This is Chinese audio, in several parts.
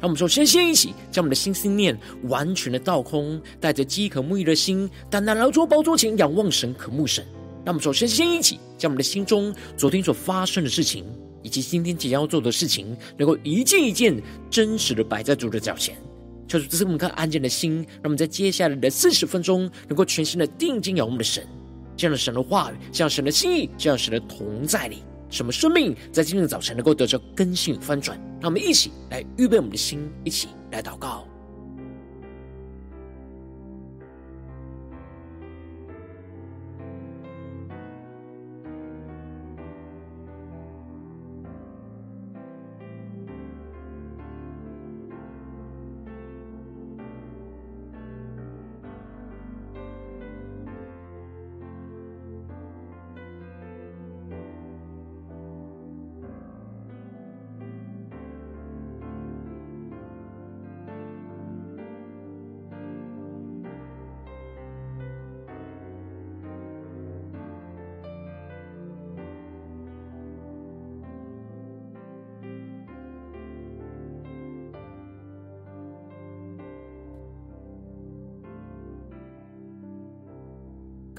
让我们首先先一起将我们的心思念完全的倒空，带着饥渴沐浴的心，单单来到宝座前仰望神、渴慕神。让我们首先先一起将我们的心中昨天所发生的事情，以及今天即将要做的事情，能够一件一件真实的摆在主的脚前。求主赐给我们颗安静的心，让我们在接下来的四十分钟，能够全心的定睛仰望我们的神，这样的神的话语，这样神的心意，这样神的同在里。什么生命在今天的早晨能够得着更新与翻转？让我们一起来预备我们的心，一起来祷告。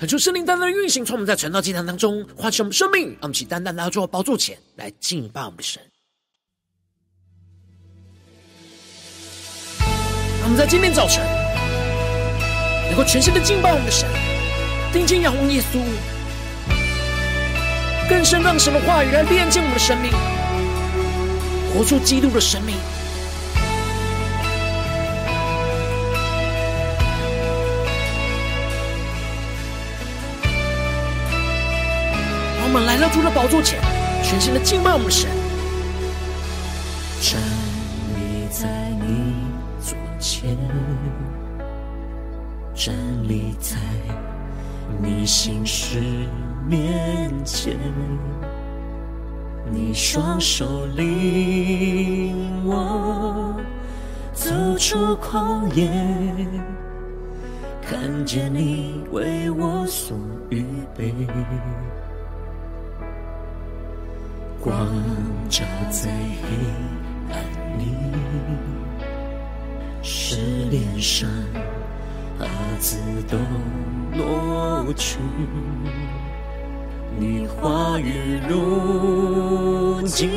恳求圣灵单单的运行，从我们在晨祷祭坛当中唤醒我们生命，让我们起单单来到宝座前来敬拜我们的神。让我们在今天早晨能够全心的敬拜我们的神，定睛仰望耶稣，更深让神的话语来炼净我们的生命，活出基督的生命。我们来到主的宝座前，全新的敬拜我们的神。站立在你左前，站立在你心事面前，你双手领我走出旷野，看见你为我所预备。光照在黑暗里，是脸上瑕疵都挪去。你话语如镜，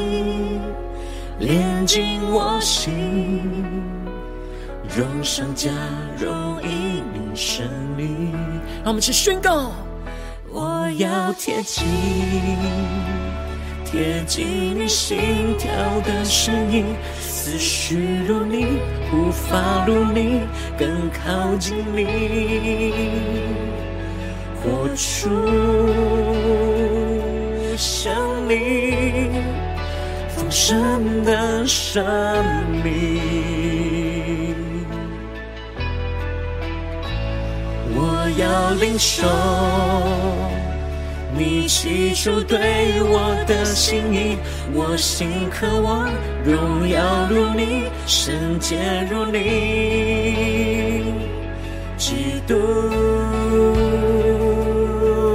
炼净我心，荣上加荣，因你胜利。让我们去宣告，我要贴近。贴近你心跳的声音，思绪如你，无法如你，更靠近你，活出生命，丰盛的生命。我要领受。你起初对我的心意，我心渴望荣耀如你，圣洁如你，基督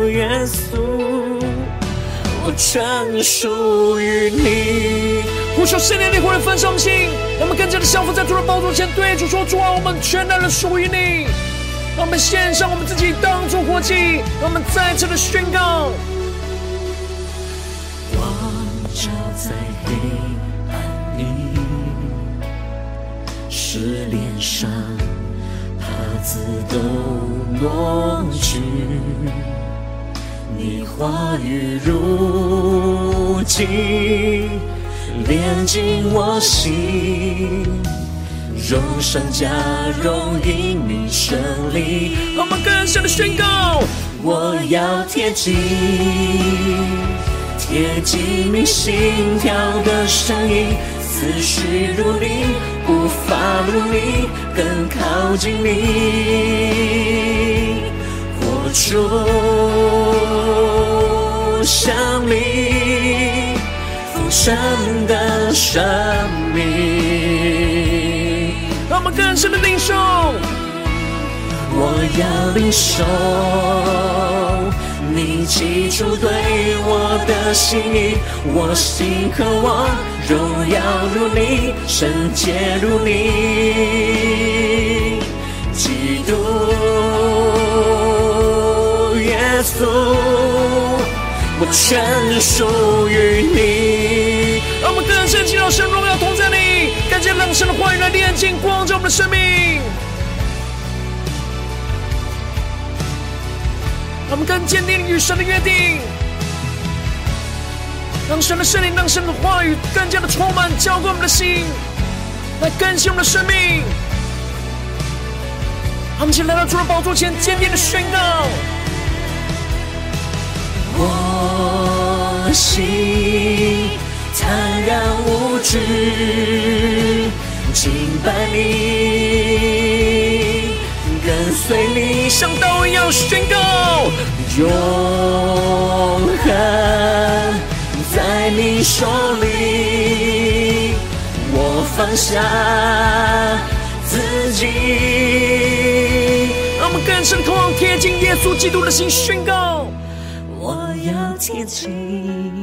耶稣，我全属于你。呼求圣灵的火来焚烧心，我们更加的降服在主的宝座前，对主说：主啊，我们全然的属于你。让我们献上我们自己当作活祭，让我们再次的宣告。光照在黑暗里，使脸上瑕疵都挪去。你话语如镜，炼进我心。荣上加荣，因你胜利。让我们更深的宣告：我要贴近，贴近你心跳的声音，思绪如你，步伐如你，更靠近你，活出生命丰盛的生命。我们更深的领受，我要领受你起初对我的心意，我心渴望荣耀如你，圣洁如你，基督耶稣，我全属于你。让我们更深进入神荣耀，让神的话语来炼净光照我们的生命。让我们更坚定与神的约定，让神的圣灵，让神的话语更加的充满，浇灌我们的心，来更新我们的生命。让我们先来到主的宝座前，坚定的宣告：我心坦然无惧，敬拜你。跟随你，像大卫一样宣告，永恒在你手里，我放下自己。让我们更深渴望贴近耶稣基督的心，宣告，我要贴近。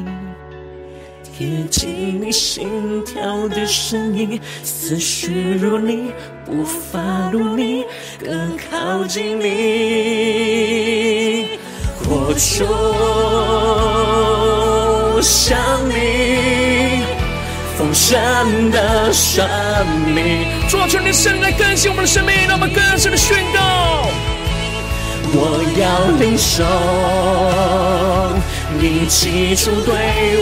贴近你心跳的声音，思绪如你，步伐如你，更靠近你，我就像你丰盛的生命。主啊，求你圣灵来更新我们的生命，让我们更深的宣告。我要领受你起初对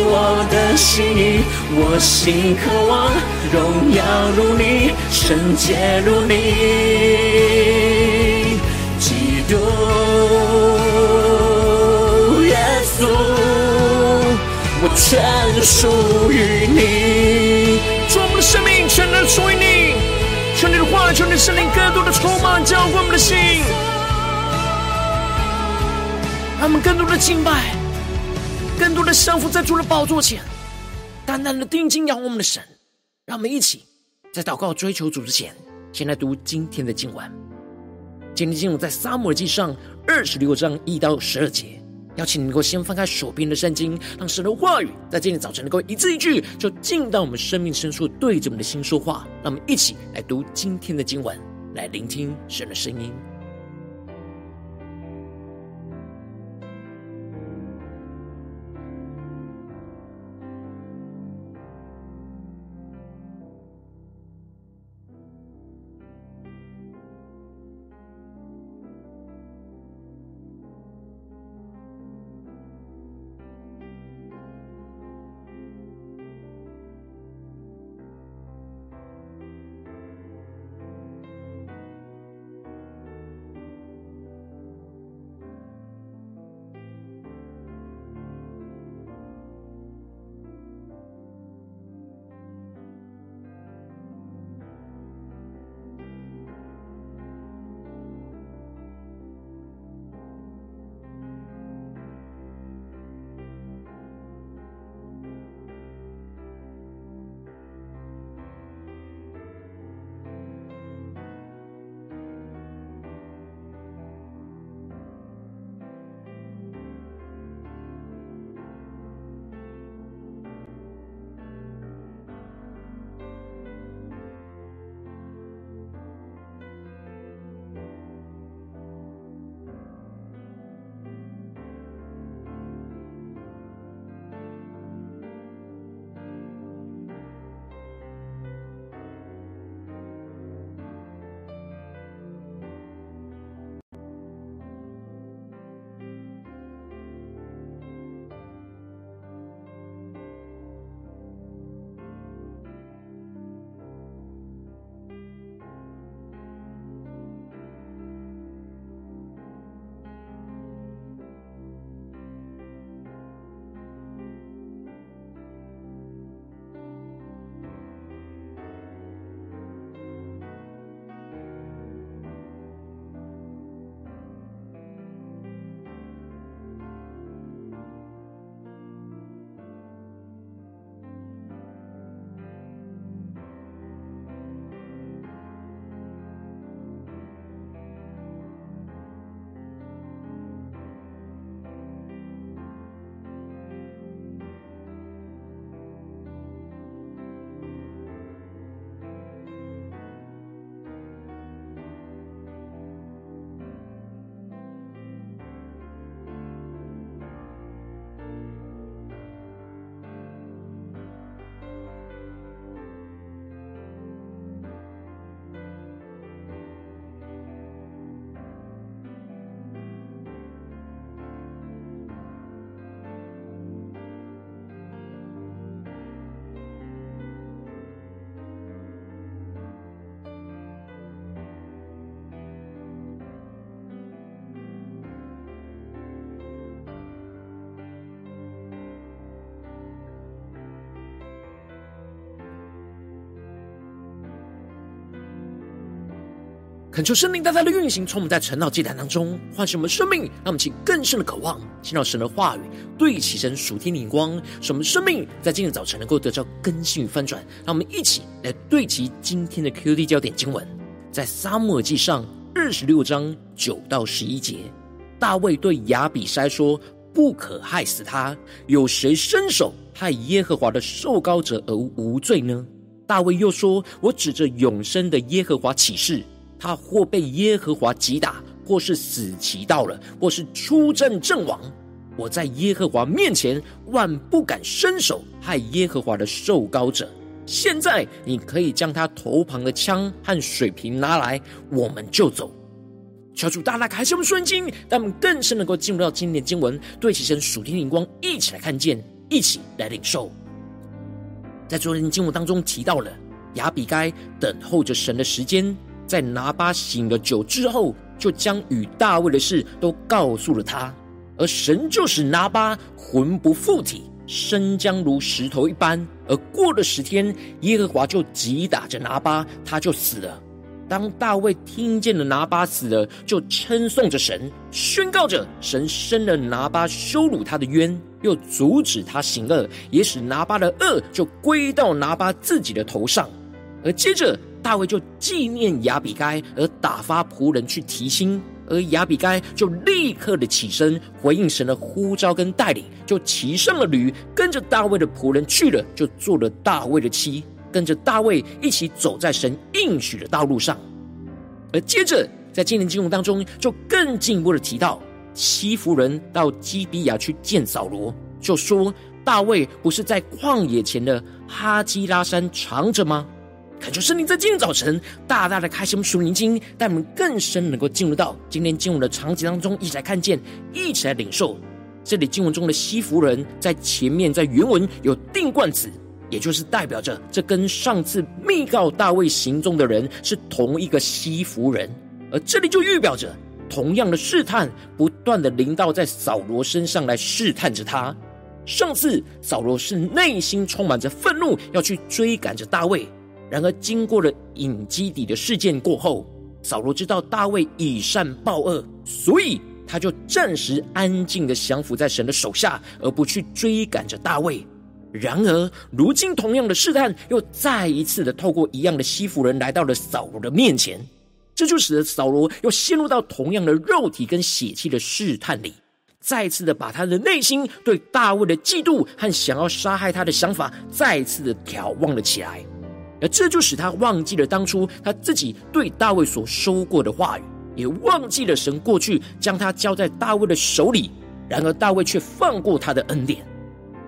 我的心意，我心渴望荣耀如你，圣洁如你，基督耶稣，我全属于你。主，我们的生命全能属于你，求你的话，求你的圣灵更多的充满，浇灌我们的心。让我们更多的敬拜，更多的降服在主的宝座前，单单的定睛仰望我们的神。让我们一起在祷告追求主之前，先来读今天的经文。今天经文在撒母耳记上二十六章一到十二节。邀请你能够先翻开手边的圣经，让神的话语在今天早晨能够一字一句，就进到我们生命深处，对着我们的心说话。让我们一起来读今天的经文，来聆听神的声音。恳求圣灵大大的运行，从我们在晨祷祭坛当中唤醒我们生命，让我们起更深的渴望，听到神的话语，对齐神属天的眼光，使我们生命在今天早晨能够得到更新与翻转。让我们一起来对齐今天的 QD 焦点经文，在撒母耳记上二十六章九到十一节，大卫对亚比筛说：“不可害死他，有谁伸手害耶和华的受膏者而无罪呢？”大卫又说：“我指着永生的耶和华起誓。”他或被耶和华击打，或是死期到了，或是出阵阵亡。我在耶和华面前万不敢伸手害耶和华的受膏者。现在你可以将他头旁的枪和水瓶拿来，我们就走。求主大大开启我们顺经，让我们更深能够进入到今天的经文，对其神属天灵光，一起来看见，一起来领受。在昨天经文当中提到了亚比该等候着神的时间。在拿巴醒了酒之后，就将与大卫的事都告诉了他，而神就使拿巴魂不附体，生将如石头一般。而过了十天，耶和华就击打着拿巴，他就死了。当大卫听见了拿巴死了，就称颂着神，宣告着神伸了拿巴羞辱他的冤，又阻止他行恶，也使拿巴的恶就归到拿巴自己的头上。而接着。大卫就纪念亚比该，而打发仆人去提亲，而亚比该就立刻的起身回应神的呼召跟带领，就骑上了驴，跟着大卫的仆人去了，就做了大卫的妻，跟着大卫一起走在神应许的道路上。而接着在今年经文当中，就更进一步的提到，西弗人到基比亚去见扫罗，就说大卫不是在旷野前的哈基拉山藏着吗？恳求圣灵在今天早晨大大的开启我们属灵经，带我们更深能够进入到今天经文的场景当中，一起来看见，一起来领受。这里经文中的西弗人在前面在原文有定冠词，也就是代表着这跟上次密告大卫行踪的人是同一个西弗人，而这里就预表着同样的试探不断的临到在扫罗身上来试探着他。上次扫罗是内心充满着愤怒，要去追赶着大卫。然而，经过了隐基底的事件过后，扫罗知道大卫以善报恶，所以他就暂时安静的降服在神的手下，而不去追赶着大卫。然而，如今同样的试探又再一次的透过一样的西弗人来到了扫罗的面前，这就使得扫罗又陷入到同样的肉体跟血气的试探里，再次的把他的内心对大卫的嫉妒和想要杀害他的想法再次的眺望了起来。而这就使他忘记了当初他自己对大卫所说过的话语，也忘记了神过去将他交在大卫的手里。然而大卫却放过他的恩典，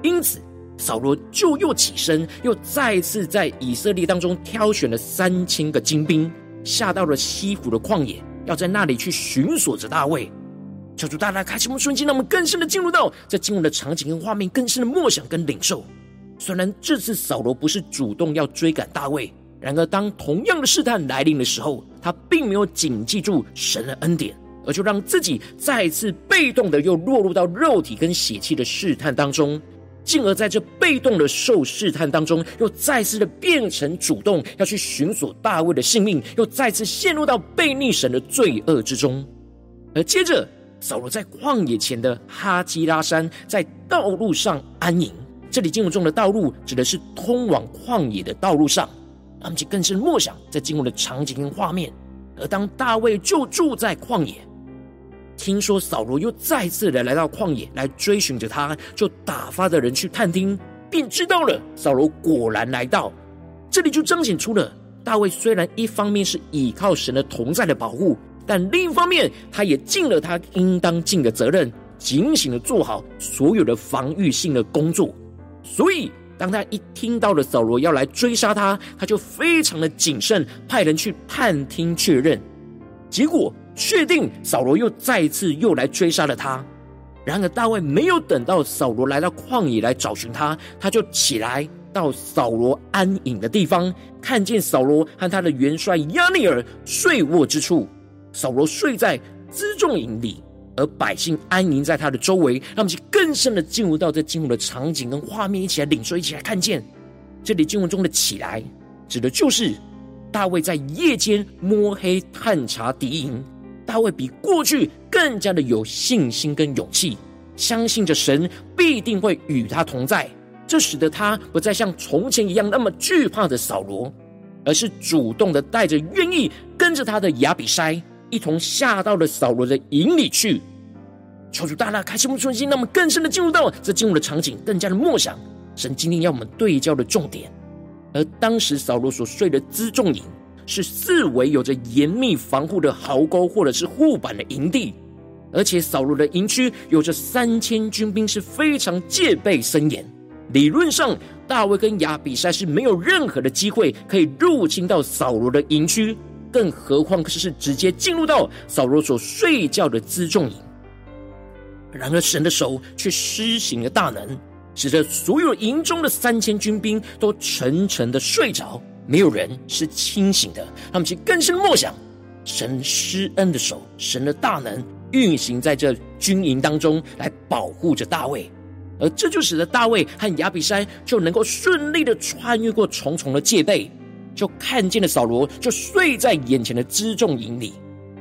因此扫罗就又起身，又再次在以色列当中挑选了三千个精兵，下到了西弗的旷野，要在那里去寻索着大卫。求主大大开启我们瞬间，让我们更深的进入到在经文的场景跟画面，更深的默想跟领受。虽然这次扫罗不是主动要追赶大卫，然而当同样的试探来临的时候，他并没有谨记住神的恩典，而就让自己再次被动的又落入到肉体跟血气的试探当中，进而在这被动的受试探当中，又再次的变成主动要去寻索大卫的性命，又再次陷入到被逆神的罪恶之中。而接着，扫罗在旷野前的哈基拉山，在道路上安营。这里经文中的道路指的是通往旷野的道路上，他们就更深默想在经文的场景跟画面。而当大卫就住在旷野，听说扫罗又再次的来到旷野来追寻着他，就打发的人去探听，并知道了扫罗果然来到。这里就彰显出了大卫虽然一方面是倚靠神的同在的保护，但另一方面他也尽了他应当尽的责任，警醒的做好所有的防御性的工作。所以，当他一听到了扫罗要来追杀他，他就非常的谨慎，派人去探听确认。结果确定扫罗又再次又来追杀了他。然而大卫没有等到扫罗来到旷野来找寻他，他就起来到扫罗安营的地方，看见扫罗和他的元帅押尼尔睡卧之处，扫罗睡在辎重营里。而百姓安营在他的周围，让我们去更深的进入到这经文的场景跟画面，一起来领受，一起来看见。这里经文中的“起来”指的就是大卫在夜间摸黑探查敌营，大卫比过去更加的有信心跟勇气，相信着神必定会与他同在。这使得他不再像从前一样那么惧怕的扫罗，而是主动的带着愿意跟着他的亚比筛一同下到了扫罗的营里去。求主大大开启我们的心，让我们更深的进入到这进入的场景，更加的默想神今天要我们对焦的重点。而当时扫罗所睡的辎重营，是四围有着严密防护的壕沟或者是护板的营地，而且扫罗的营区有着三千军兵，是非常戒备森严。理论上，大卫跟亚比筛是没有任何的机会可以入侵到扫罗的营区，更何况是是直接进入到扫罗所睡觉的辎重营。然而，神的手却施行了大能，使得所有营中的三千军兵都沉沉的睡着，没有人是清醒的。他们其更深默想，神施恩的手，神的大能运行在这军营当中，来保护着大卫。而这就使得大卫和亚比筛就能够顺利的穿越过重重的戒备，就看见了扫罗就睡在眼前的辎重营里，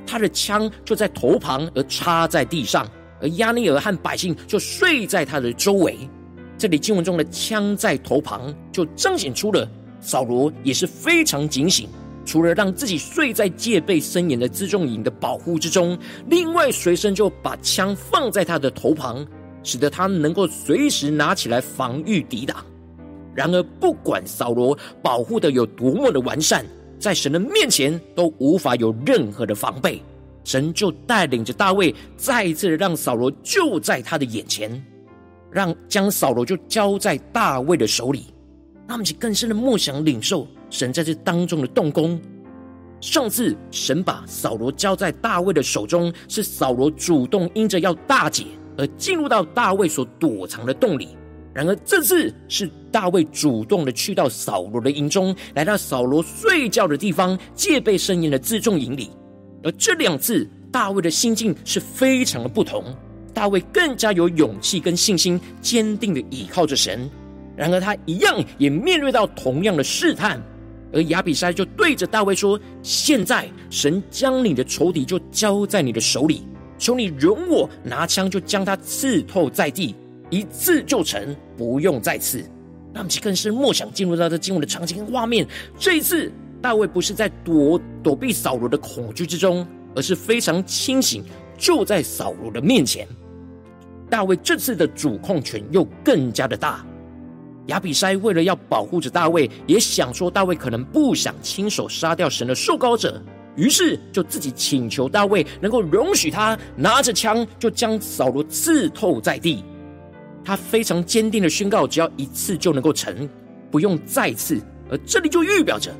他的枪就在头旁而插在地上，而亚尼尔和百姓就睡在他的周围。这里经文中的枪在头旁，就彰显出了扫罗也是非常警醒，除了让自己睡在戒备森严的辎重营的保护之中，另外随身就把枪放在他的头旁。使得他能够随时拿起来防御抵挡。然而，不管扫罗保护的有多么的完善，在神的面前都无法有任何的防备。神就带领着大卫，再一次的让扫罗就在他的眼前，让将扫罗就交在大卫的手里。那么，就更深的默想领受神在这当中的动工。上次神把扫罗交在大卫的手中，是扫罗主动因着要大解。而进入到大卫所躲藏的洞里。然而这次是大卫主动的去到扫罗的营中，来到扫罗睡觉的地方，戒备森严的自重营里。而这两次大卫的心境是非常的不同，大卫更加有勇气跟信心，坚定的倚靠着神。然而他一样也面对到同样的试探。而亚比筛就对着大卫说：“现在神将你的仇敌就交在你的手里。”求你容我拿枪，就将他刺透在地，一次就成，不用再次。那我们更深默想，进入到这经文的场景跟画面。这一次，大卫不是在躲躲避扫罗的恐惧之中，而是非常清醒，就在扫罗的面前。大卫这次的主控权又更加的大。亚比筛为了要保护着大卫，也想说大卫可能不想亲手杀掉神的受膏者。于是就自己请求大卫能够容许他拿着枪，就将扫罗刺透在地。他非常坚定的宣告，只要一次就能够成，不用再次。而这里就预表着，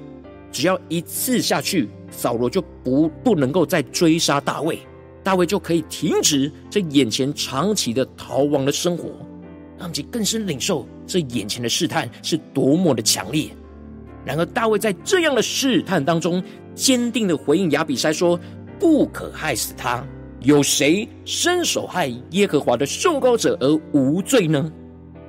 只要一次下去，扫罗就不不能够再追杀大卫，大卫就可以停止这眼前长期的逃亡的生活，让其更深领受这眼前的试探是多么的强烈。然而大卫在这样的试探当中，坚定的回应亚比筛说：“不可害死他。有谁伸手害耶和华的受膏者而无罪呢？”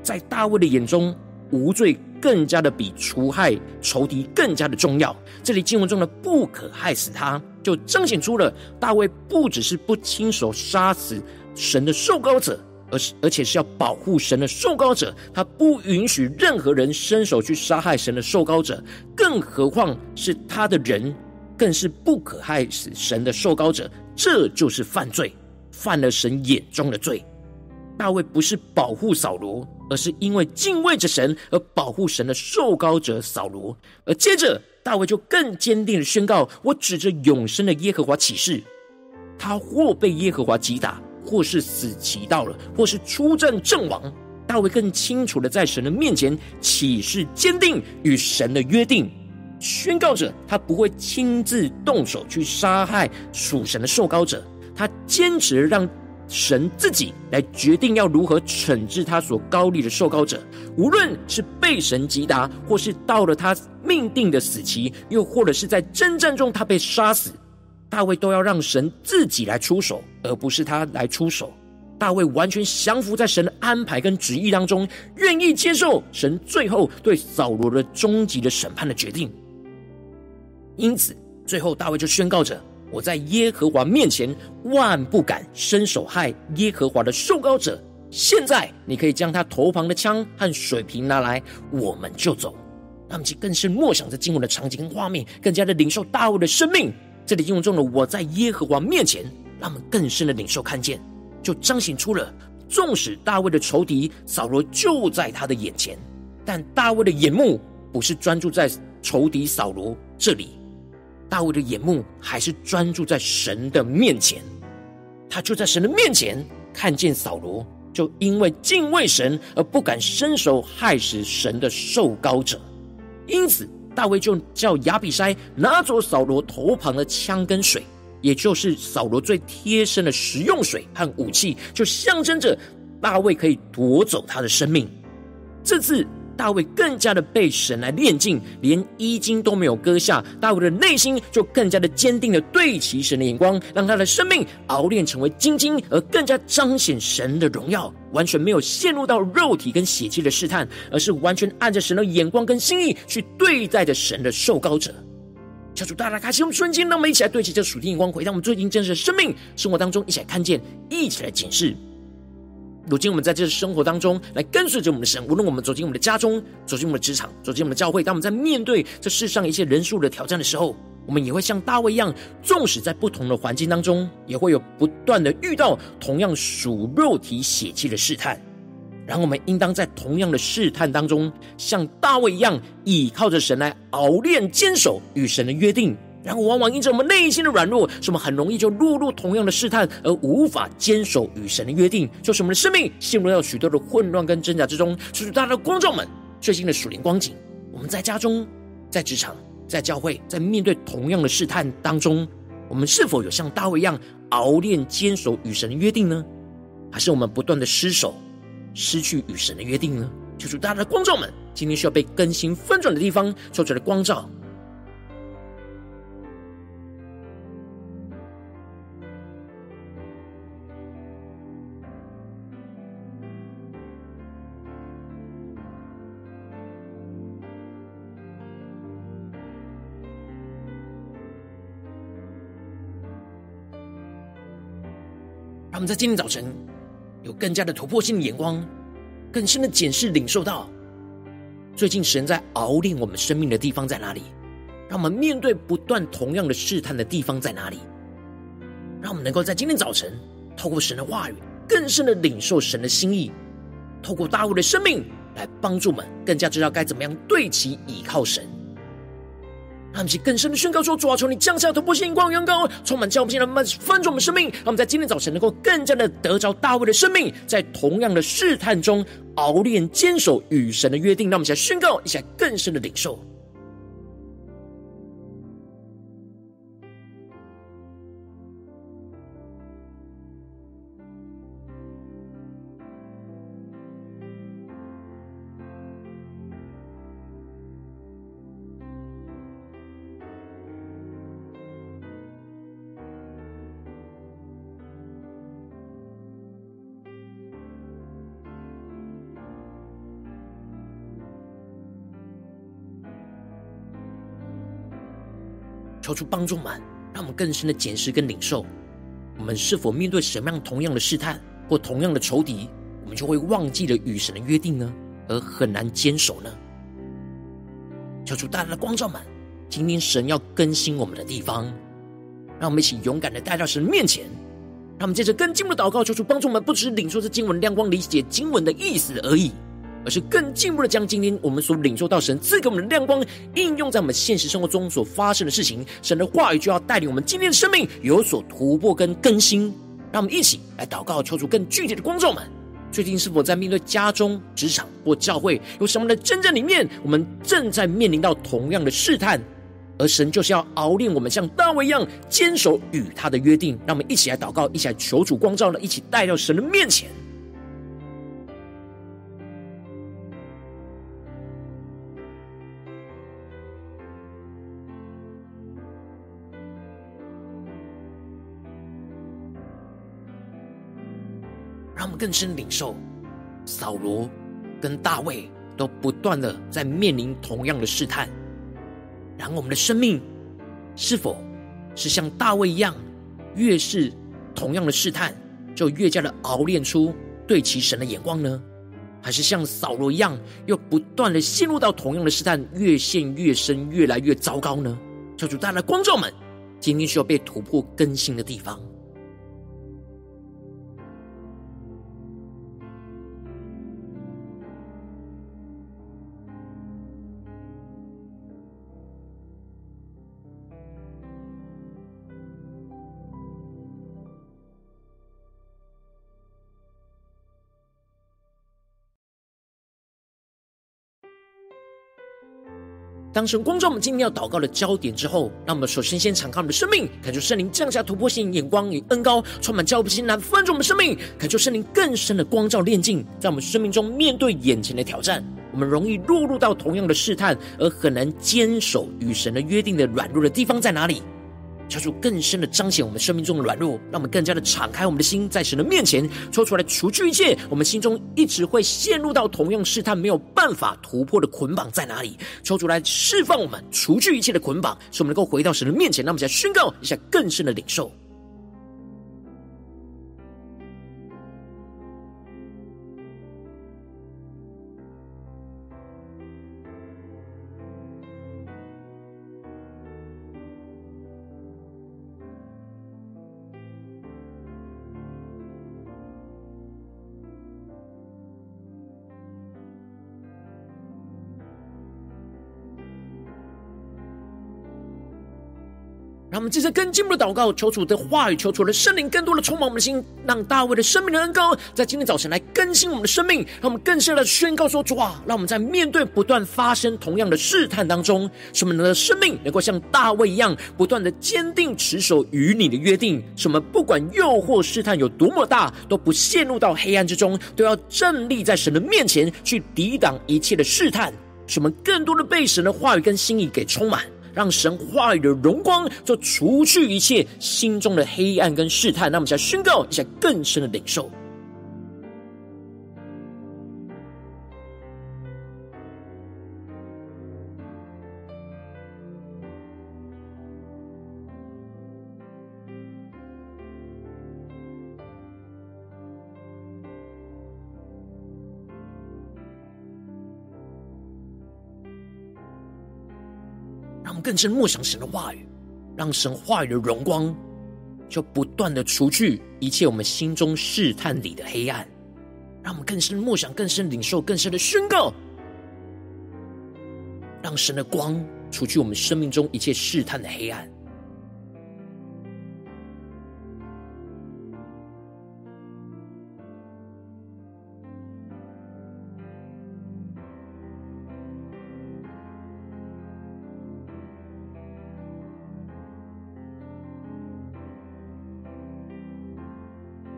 在大卫的眼中，无罪更加的比除害仇敌更加的重要。这里经文中的“不可害死他”，就彰显出了大卫不只是不亲手杀死神的受膏者，而是而且是要保护神的受膏者。他不允许任何人伸手去杀害神的受膏者，更何况是他的人。更是不可害死神的受膏者，这就是犯罪，犯了神眼中的罪。大卫不是保护扫罗，而是因为敬畏着神而保护神的受膏者扫罗。而接着，大卫就更坚定的宣告：“我指着永生的耶和华起誓，他或被耶和华击打，或是死期到了，或是出战阵亡。”大卫更清楚的在神的面前起誓，坚定与神的约定。宣告着，他不会亲自动手去杀害属神的受膏者，他坚持让神自己来决定要如何惩治他所膏立的受膏者，无论是被神击打，或是到了他命定的死期，又或者是在征战中他被杀死，大卫都要让神自己来出手，而不是他来出手。大卫完全降服在神的安排跟旨意当中，愿意接受神最后对扫罗的终极的审判的决定。因此，最后大卫就宣告着：“我在耶和华面前万不敢伸手害耶和华的受膏者。现在你可以将他头旁的枪和水瓶拿来，我们就走。”让我们去更深默想着经文的场景跟画面，更加的领受大卫的生命。这里经文中的“我在耶和华面前”，让我们更深的领受看见，就彰显出了，纵使大卫的仇敌扫罗就在他的眼前，但大卫的眼目不是专注在仇敌扫罗这里，大卫的眼目还是专注在神的面前。他就在神的面前看见扫罗，就因为敬畏神而不敢伸手害死神的受膏者。因此，大卫就叫亚比筛拿走扫罗头旁的枪跟水，也就是扫罗最贴身的食用水和武器，就象征着大卫可以夺走他的生命。这次。大卫更加的被神来炼净，连衣襟都没有割下。大卫的内心就更加的坚定的对齐神的眼光，让他的生命熬炼成为精金，而更加彰显神的荣耀。完全没有陷入到肉体跟血气的试探，而是完全按着神的眼光跟心意去对待着神的受膏者。求主大大开启我们瞬间，让我们一起来对齐这属天眼光，回到我们最近真实的生命生活当中，一起来看见，一起来检视。如今，我们在这生活当中来跟随着我们的神，无论我们走进我们的家中，走进我们的职场，走进我们的教会，当我们在面对这世上一些人数的挑战的时候，我们也会像大卫一样，纵使在不同的环境当中，也会有不断的遇到同样属肉体血气的试探。然后，我们应当在同样的试探当中，像大卫一样，倚靠着神来熬炼坚守与神的约定。然后，往往因着我们内心的软弱，是我们很容易就落入同样的试探，而无法坚守与神的约定，就是我们的生命陷入到许多的混乱跟挣扎之中。就是大家的观众们最近的属灵光景，我们在家中、在职场、在教会，在面对同样的试探当中，我们是否有像大卫一样熬练坚守与神的约定呢？还是我们不断的失守，失去与神的约定呢？就是大家的光照们今天需要被更新翻转的地方，求主的光照。他们在今天早晨有更加的突破性的眼光，更深的检视、领受到最近神在熬炼我们生命的地方在哪里？让我们面对不断同样的试探的地方在哪里？让我们能够在今天早晨透过神的话语，更深的领受神的心意，透过大卫的生命来帮助我们，更加知道该怎么样对齐倚靠神。让我们更深的宣告说：主啊，求你降下突破性光、阳光，充满教我们现在慢慢翻转我们生命。让我们在今天早晨能够更加的得着大卫的生命，在同样的试探中熬炼、坚守与神的约定。让我们一起来宣告，一起来更深的领受。主帮助们，让我们更深的检视跟领受，我们是否面对什么样同样的试探或同样的仇敌，我们就会忘记了与神的约定呢？而很难坚守呢？求主大大的光照们，今天神要更新我们的地方，让我们一起勇敢的带到神面前，让我们接着更进的祷告，求主帮助我们，不只是领受这经文亮光，理解经文的意思而已。而是更进一步的将今天我们所领受到神赐给我们的亮光应用在我们现实生活中所发生的事情，神的话语就要带领我们今天的生命有所突破跟更新。让我们一起来祷告，求主更具体的光照们。最近是否在面对家中、职场或教会有什么的真正里面，我们正在面临到同样的试探，而神就是要熬炼我们，像大卫一样坚守与他的约定。让我们一起来祷告，一起来求主光照呢，一起带到神的面前。更深领受，扫罗跟大卫都不断的在面临同样的试探，然后我们的生命是否是像大卫一样，越是同样的试探，就越加的熬炼出对其神的眼光呢？还是像扫罗一样，又不断的陷入到同样的试探，越陷越深，越来越糟糕呢？求主带来光照们，今天需要被突破更新的地方。当神光照我们今天要祷告的焦点之后，让我们首先先敞开我们的生命，恳求圣灵降下突破性眼光与恩高，充满教不心来翻转我们生命，恳求圣灵更深的光照炼净，在我们生命中面对眼前的挑战，我们容易落入到同样的试探，而很难坚守与神的约定的软弱的地方在哪里？求主更深的彰显我们生命中的软弱，让我们更加的敞开我们的心，在神的面前抽出来，除去一切我们心中一直会陷入到同样试探没有办法突破的捆绑在哪里？抽出来释放我们，除去一切的捆绑，使我们能够回到神的面前。让我们再宣告一下更深的领受。让我们接着更进一步的祷告，求主的话语，求主的圣灵更多的充满我们的心，让大卫的生命的恩膏在今天早晨来更新我们的生命，让我们更深的宣告说：主啊，让我们在面对不断发生同样的试探当中，使我们的生命能够像大卫一样，不断的坚定持守与你的约定。使我们不管诱惑试探有多么大，都不陷入到黑暗之中，都要站立在神的面前去抵挡一切的试探。使我们更多的被神的话语跟心意给充满。让神话语的荣光，就除去一切心中的黑暗跟试探。那我们再宣告一下更深的领受。更深默想神的话语，让神话语的荣光就不断的除去一切我们心中试探里的黑暗，让我们更深默想、更深领受、更深的宣告，让神的光除去我们生命中一切试探的黑暗。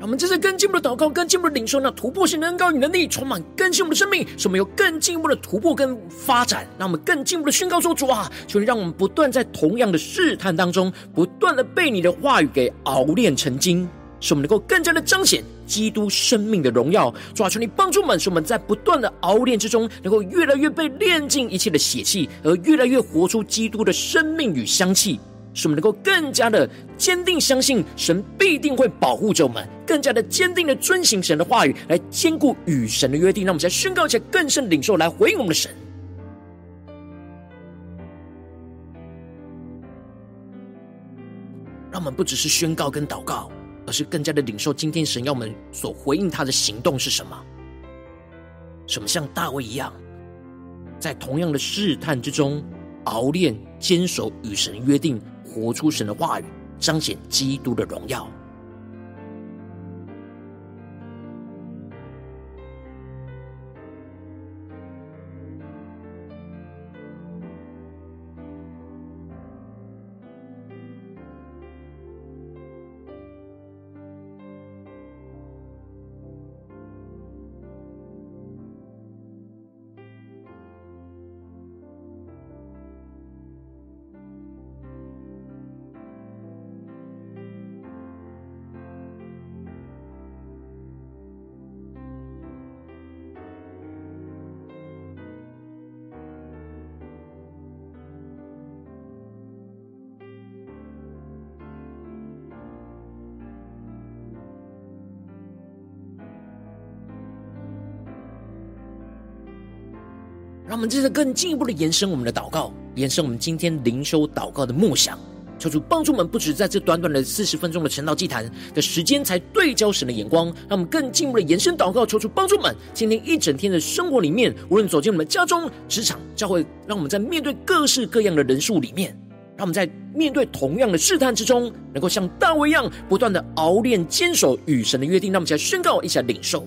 我们这是更进一步的祷告，更进一步的领受，那突破性的恩膏与能力，充满更新我们的生命，使我们有更进一步的突破跟发展。让我们更进一步的宣告说：主啊，求你让我们不断在同样的试探当中，不断的被你的话语给熬炼成精，使我们能够更加的彰显基督生命的荣耀。主啊，求你帮助我们，使我们在不断的熬炼之中，能够越来越被炼尽一切的血气，而越来越活出基督的生命与香气。使我们能够更加的坚定相信神必定会保护着我们，更加的坚定的遵行神的话语，来坚固与神的约定。让我们再宣告一下更深领受，来回应我们的神。让我们不只是宣告跟祷告，而是更加的领受今天神要我们所回应他的行动是什么？什么像大卫一样，在同样的试探之中熬炼、坚守与神约定。活出神的话语，彰显基督的荣耀。让我们接着更进一步的延伸我们的祷告，延伸我们今天灵修祷告的梦想。求主帮助我们，不止在这短短的四十分钟的晨祷祭坛的时间，才对焦神的眼光，让我们更进一步的延伸祷告，求主帮助我们，今天一整天的生活里面，无论走进我们家中、职场、教会，让我们在面对各式各样的人数里面，让我们在面对同样的试探之中，能够像大卫一样，不断的熬炼、坚守与神的约定。让我们一起来宣告，一起来领受。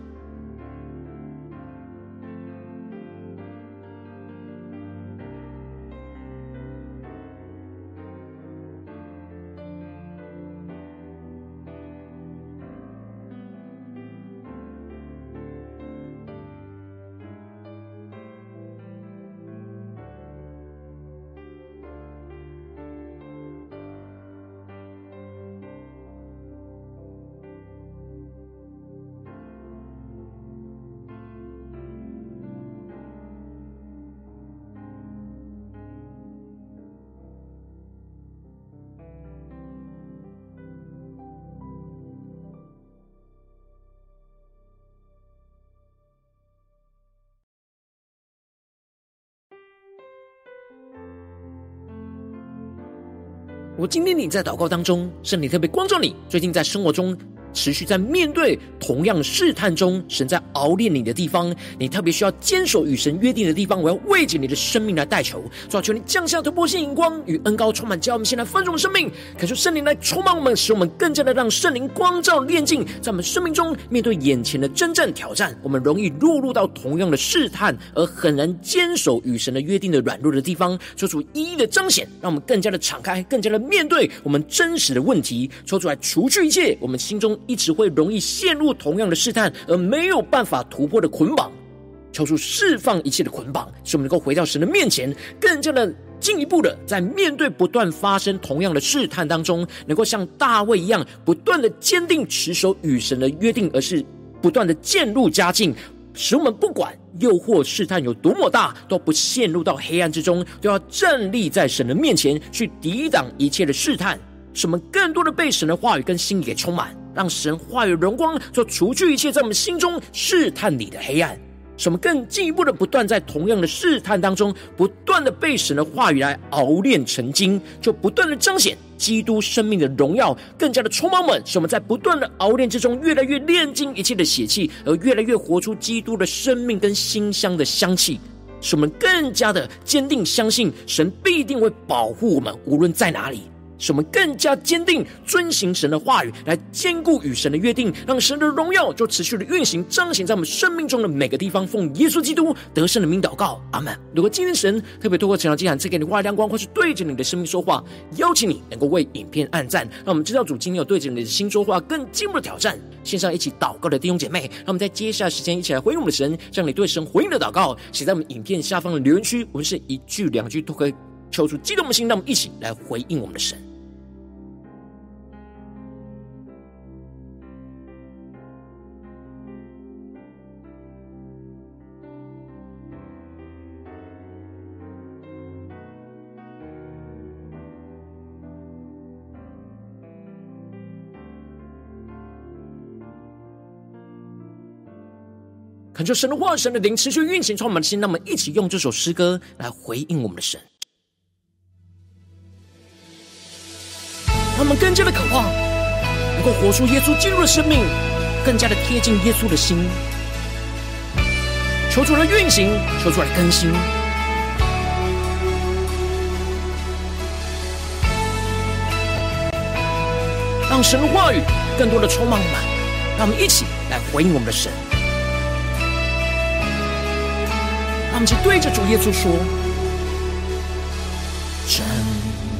今天你在祷告当中，圣灵特别光照你，最近在生活中，持续在面对同样试探中，神在熬炼你的地方，你特别需要坚守与神约定的地方。我要为着你的生命来代求，主啊，求你降下突破性眼光与恩膏充满，叫我们现在丰盛生命，感受圣灵来充满我们，使我们更加的让圣灵光照炼净，在我们生命中面对眼前的真正挑战，我们容易落入到同样的试探，而很难坚守与神的约定的软弱的地方。做出一一的彰显，让我们更加的敞开，更加的面对我们真实的问题，求主来除去一切我们心中。一直会容易陷入同样的试探，而没有办法突破的捆绑，求出释放一切的捆绑，使我们能够回到神的面前，更加的进一步的在面对不断发生同样的试探当中，能够像大卫一样，不断的坚定持守与神的约定，而是不断的渐入佳境，使我们不管诱惑试探有多么大，都不陷入到黑暗之中，都要站立在神的面前，去抵挡一切的试探，使我们更多的被神的话语跟心意给充满。让神话语荣光，就除去一切在我们心中试探你的黑暗，使我们更进一步的不断在同样的试探当中，不断的被神的话语来熬炼成精，就不断的彰显基督生命的荣耀，更加的充满我们，使我们在不断的熬炼之中，越来越炼净一切的血气，而越来越活出基督的生命跟馨香的香气，使我们更加的坚定相信神必定会保护我们，无论在哪里。使我们更加坚定遵行神的话语，来坚固与神的约定，让神的荣耀就持续的运行彰显在我们生命中的每个地方。奉耶稣基督得胜的名祷告，阿门。如果今天神特别透过晨祷祭坛赐给你话语亮光，或是对着你的生命说话，邀请你能够为影片按赞，让我们知道主今天有对着你的心说话，更进一步的挑战。线上一起祷告的弟兄姐妹，让我们在接下来时间一起来回应我们的神，将你对神回应的祷告写在我们影片下方的留言区，我们是一句两句都可以抽出激动的心，让我们一起来回应我们的神。恳求神的话，神的灵持续运行，充满的心。让我们一起用这首诗歌来回应我们的神，让我们更加的渴望，能够活出耶稣进入的生命，更加的贴近耶稣的心。求主来运行，求主来更新，让神的话语更多的充满我们。让我们一起来回应我们的神。让我们去对着主耶稣说：“站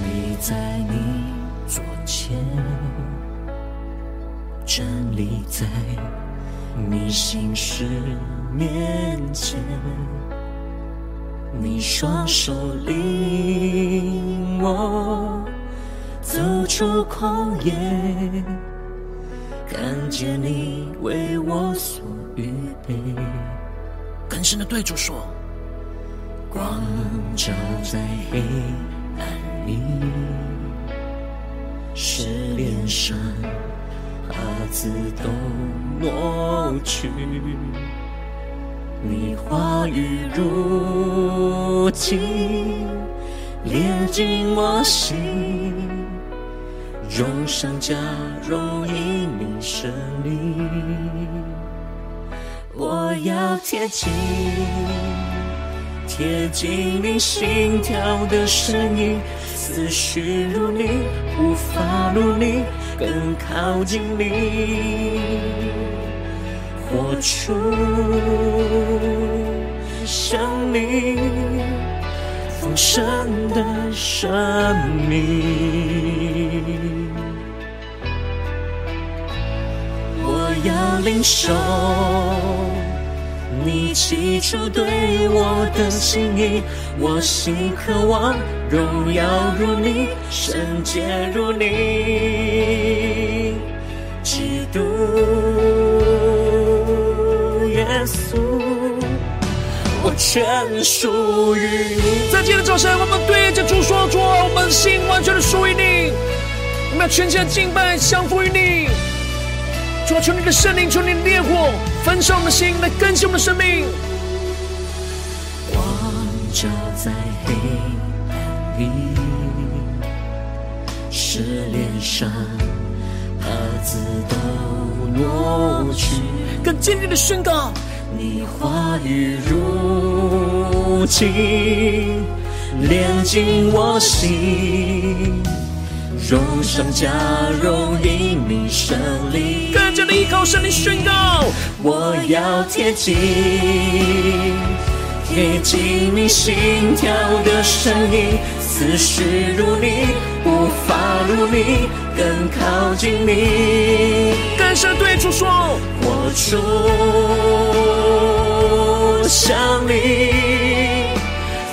立在你左前，立在你心事面前，你双手领我走出旷野，看见你为我所预备。更深的对主说：光照在黑暗里，试炼上帕子都挪去，你话语如金炼进我心，荣上加荣因你胜利，我要贴近。贴近你心跳的声音，思绪如你，无法如你，更靠近你，活出生命丰盛的生命，我要领受。你起初对我的心意，我心渴望荣耀如你，圣洁如你，基督耶稣，我全属于你。在今天的早晨，我们对着主说：主，我们心完全的属于你，我们要全心敬拜，降服于你。主，求你的圣灵，求你的烈火。焚烧我们的心，来更新我们的生命。光照在黑暗里，是脸上帕子都挪去。更坚定的宣告，你话语如金，炼进我心。荣上加荣，因你胜利。更加的依靠圣灵宣告，我要贴近，贴近你心跳的声音，思绪如你，无法如你，更靠近你。更深对主说，活出像你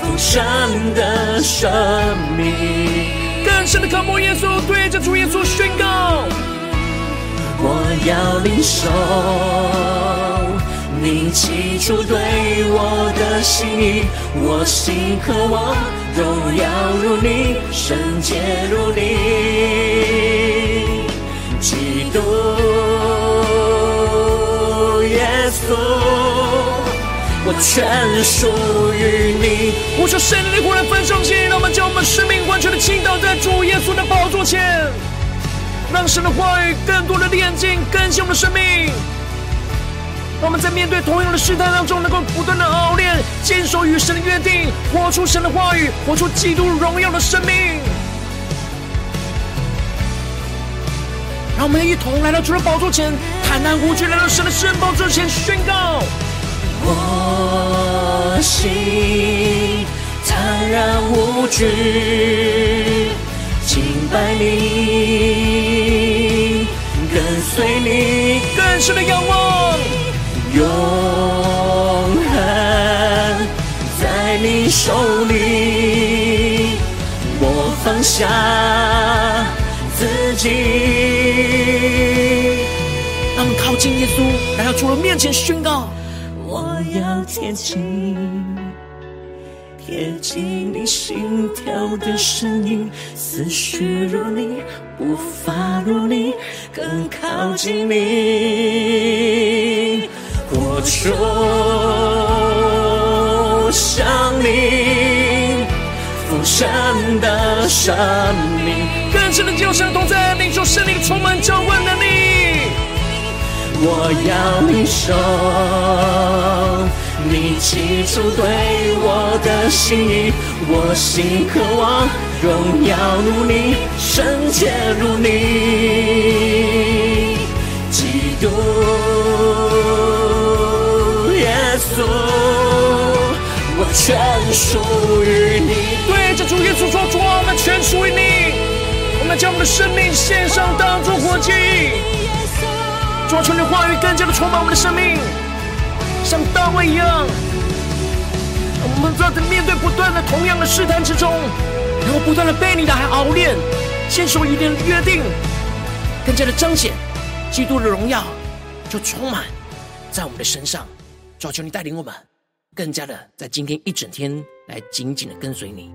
丰盛的生命。更深的渴慕耶稣，对着主耶稣宣告：我要领受你起初对我的心意，我心渴望荣耀如你，圣洁如你，基督耶稣。我全属于你。我求圣灵的火来焚烧起，让我们将我们生命完全的倾倒在主耶稣的宝座前，让神的话语更多的炼净更新我们的生命。让我们在面对同样的试探当中，能够不断的熬炼，坚守与神的约定，活出神的话语，活出基督荣耀的生命。让我们一同来到主的宝座前，坦然无惧来到神的圣宝座前宣告。我心坦然无惧，敬拜你，跟随你，更深的仰望，永恒在你手里，我放下自己，让我们靠近耶稣，来到主的面前宣告。贴近，贴近你心跳的声音，思绪如你，步伐如你，更靠近你，我出像你丰盛的生命，更深的救神同在，领受圣灵充满召唤的你。我要领受你起初对我的心意，我心渴望荣耀如你，圣洁如你，基督耶稣，我全属于你。对着主耶稣说：主，我们全属于你，我们将我们的生命献上，当作活祭。主啊，求你话语更加的充满我们的生命，像大卫一样，我们在面对不断的同样的试探之中，然后不断的被你的爱熬炼，坚守一定的约定，更加的彰显基督的荣耀，就充满在我们的身上。主，求你带领我们，更加的在今天一整天来紧紧的跟随你。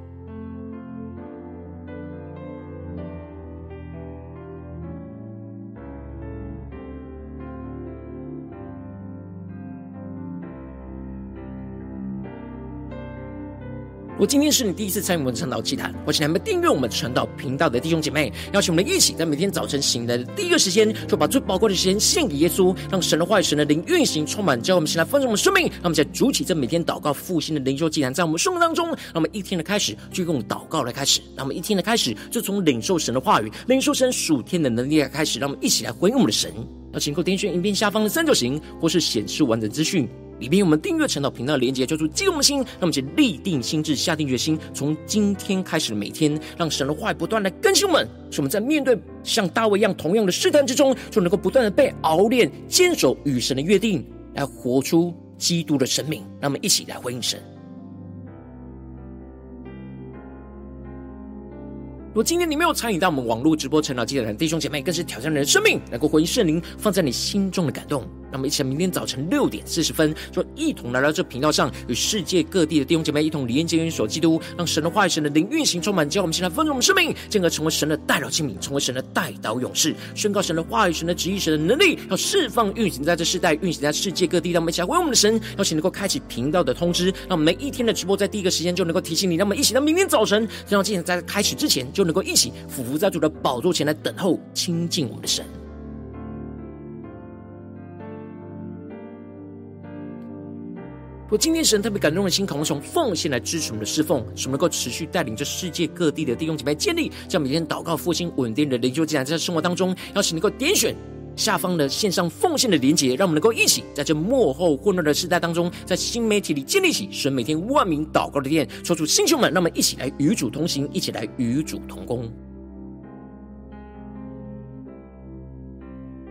我今天是你第一次参与我们晨祷祭坛，或请你们订阅我们晨祷频道的弟兄姐妹，邀请我们一起在每天早晨醒来的第一个时间，就把最宝贵的时间献给耶稣，让神的话语、神的灵运行充满，教我们先来丰盛我们生命。让我们在主起这每天祷告复兴的灵修祭坛，在我们生活当中，让我们一天的开始就用祷告来开始，让我们一天的开始就从领受神的话语、领受神属天的能力来开始，让我们一起来回应我们的神。邀请各位点选影片下方的三角形，或是显示完整资讯。里面我们订阅陈祷频道的连接，叫做激动的心，让我们就立定心智，下定决心，从今天开始每天，让神的话语不断的更新我们，使我们在面对像大卫一样同样的试探之中，就能够不断的被熬炼，坚守与神的约定，来活出基督的生命。让我们一起来回应神。如果今天你没有参与到我们网络直播成长祭坛的弟兄姐妹，更是挑战你的生命，能够回应圣灵放在你心中的感动。让我们一起来，明天早晨六点四十分，就一同来到这频道上，与世界各地的弟兄姐妹一同连接、元首基督，让神的话语、神的灵运行充满，叫我们现在丰盛我们生命，进而成为神的代祷器皿，成为神的代祷勇士，宣告神的话语、神的旨意、神的能力，要释放运行在这世代，运行在世界各地。让我们一起来为我们的神，邀请能够开启频道的通知，让我们每一天的直播在第一个时间就能够提醒你。让我们一起到明天早晨，让今天在开始之前就能够一起俯伏在主的宝座前来等候亲近我们的神。我今天神特别感动的心，渴望从奉献来支持我们的侍奉，使我们能够持续带领着世界各地的弟兄姐妹建立，这样每天祷告复兴稳定的灵修进来，在生活当中，邀请能够点选下方的线上奉献的连结，让我们能够一起在这幕后混乱的时代当中，在新媒体里建立起神每天万名祷告的殿，说出弟兄们，让我们一起来与主同行，一起来与主同工。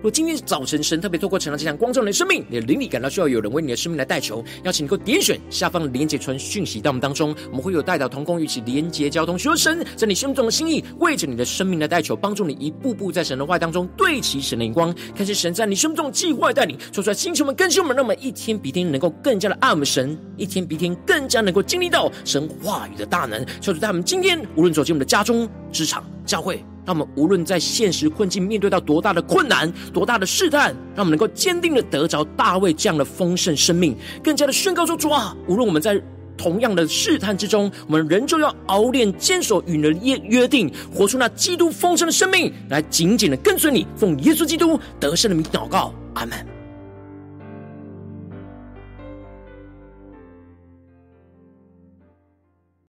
如果今天早晨神特别透过晨祷祭坛光照你的生命，你的灵里感到需要有人为你的生命来代求，邀请你能够点选下方的连结传讯息到我们当中，我们会有代祷同工一起连结交通，求神在你心中的心意，为着你的生命来代求，帮助你一步步在神的话当中对齐神的眼光，看见神在你生命中的计划带领，说出来星球们更新我们，让我们一天比一天能够更加的爱我们神，一天比一天更加能够经历到神话语的大能，求主在我们今天无论走进我们的家中、职场、教会。让我们无论在现实困境面对到多大的困难、多大的试探，让我们能够坚定的得着大卫这样的丰盛生命，更加的宣告说：主啊，无论我们在同样的试探之中，我们仍旧要熬炼、坚守与你的约约定，活出那基督丰盛的生命，来紧紧的跟随你，奉耶稣基督得胜的名祷告，阿门。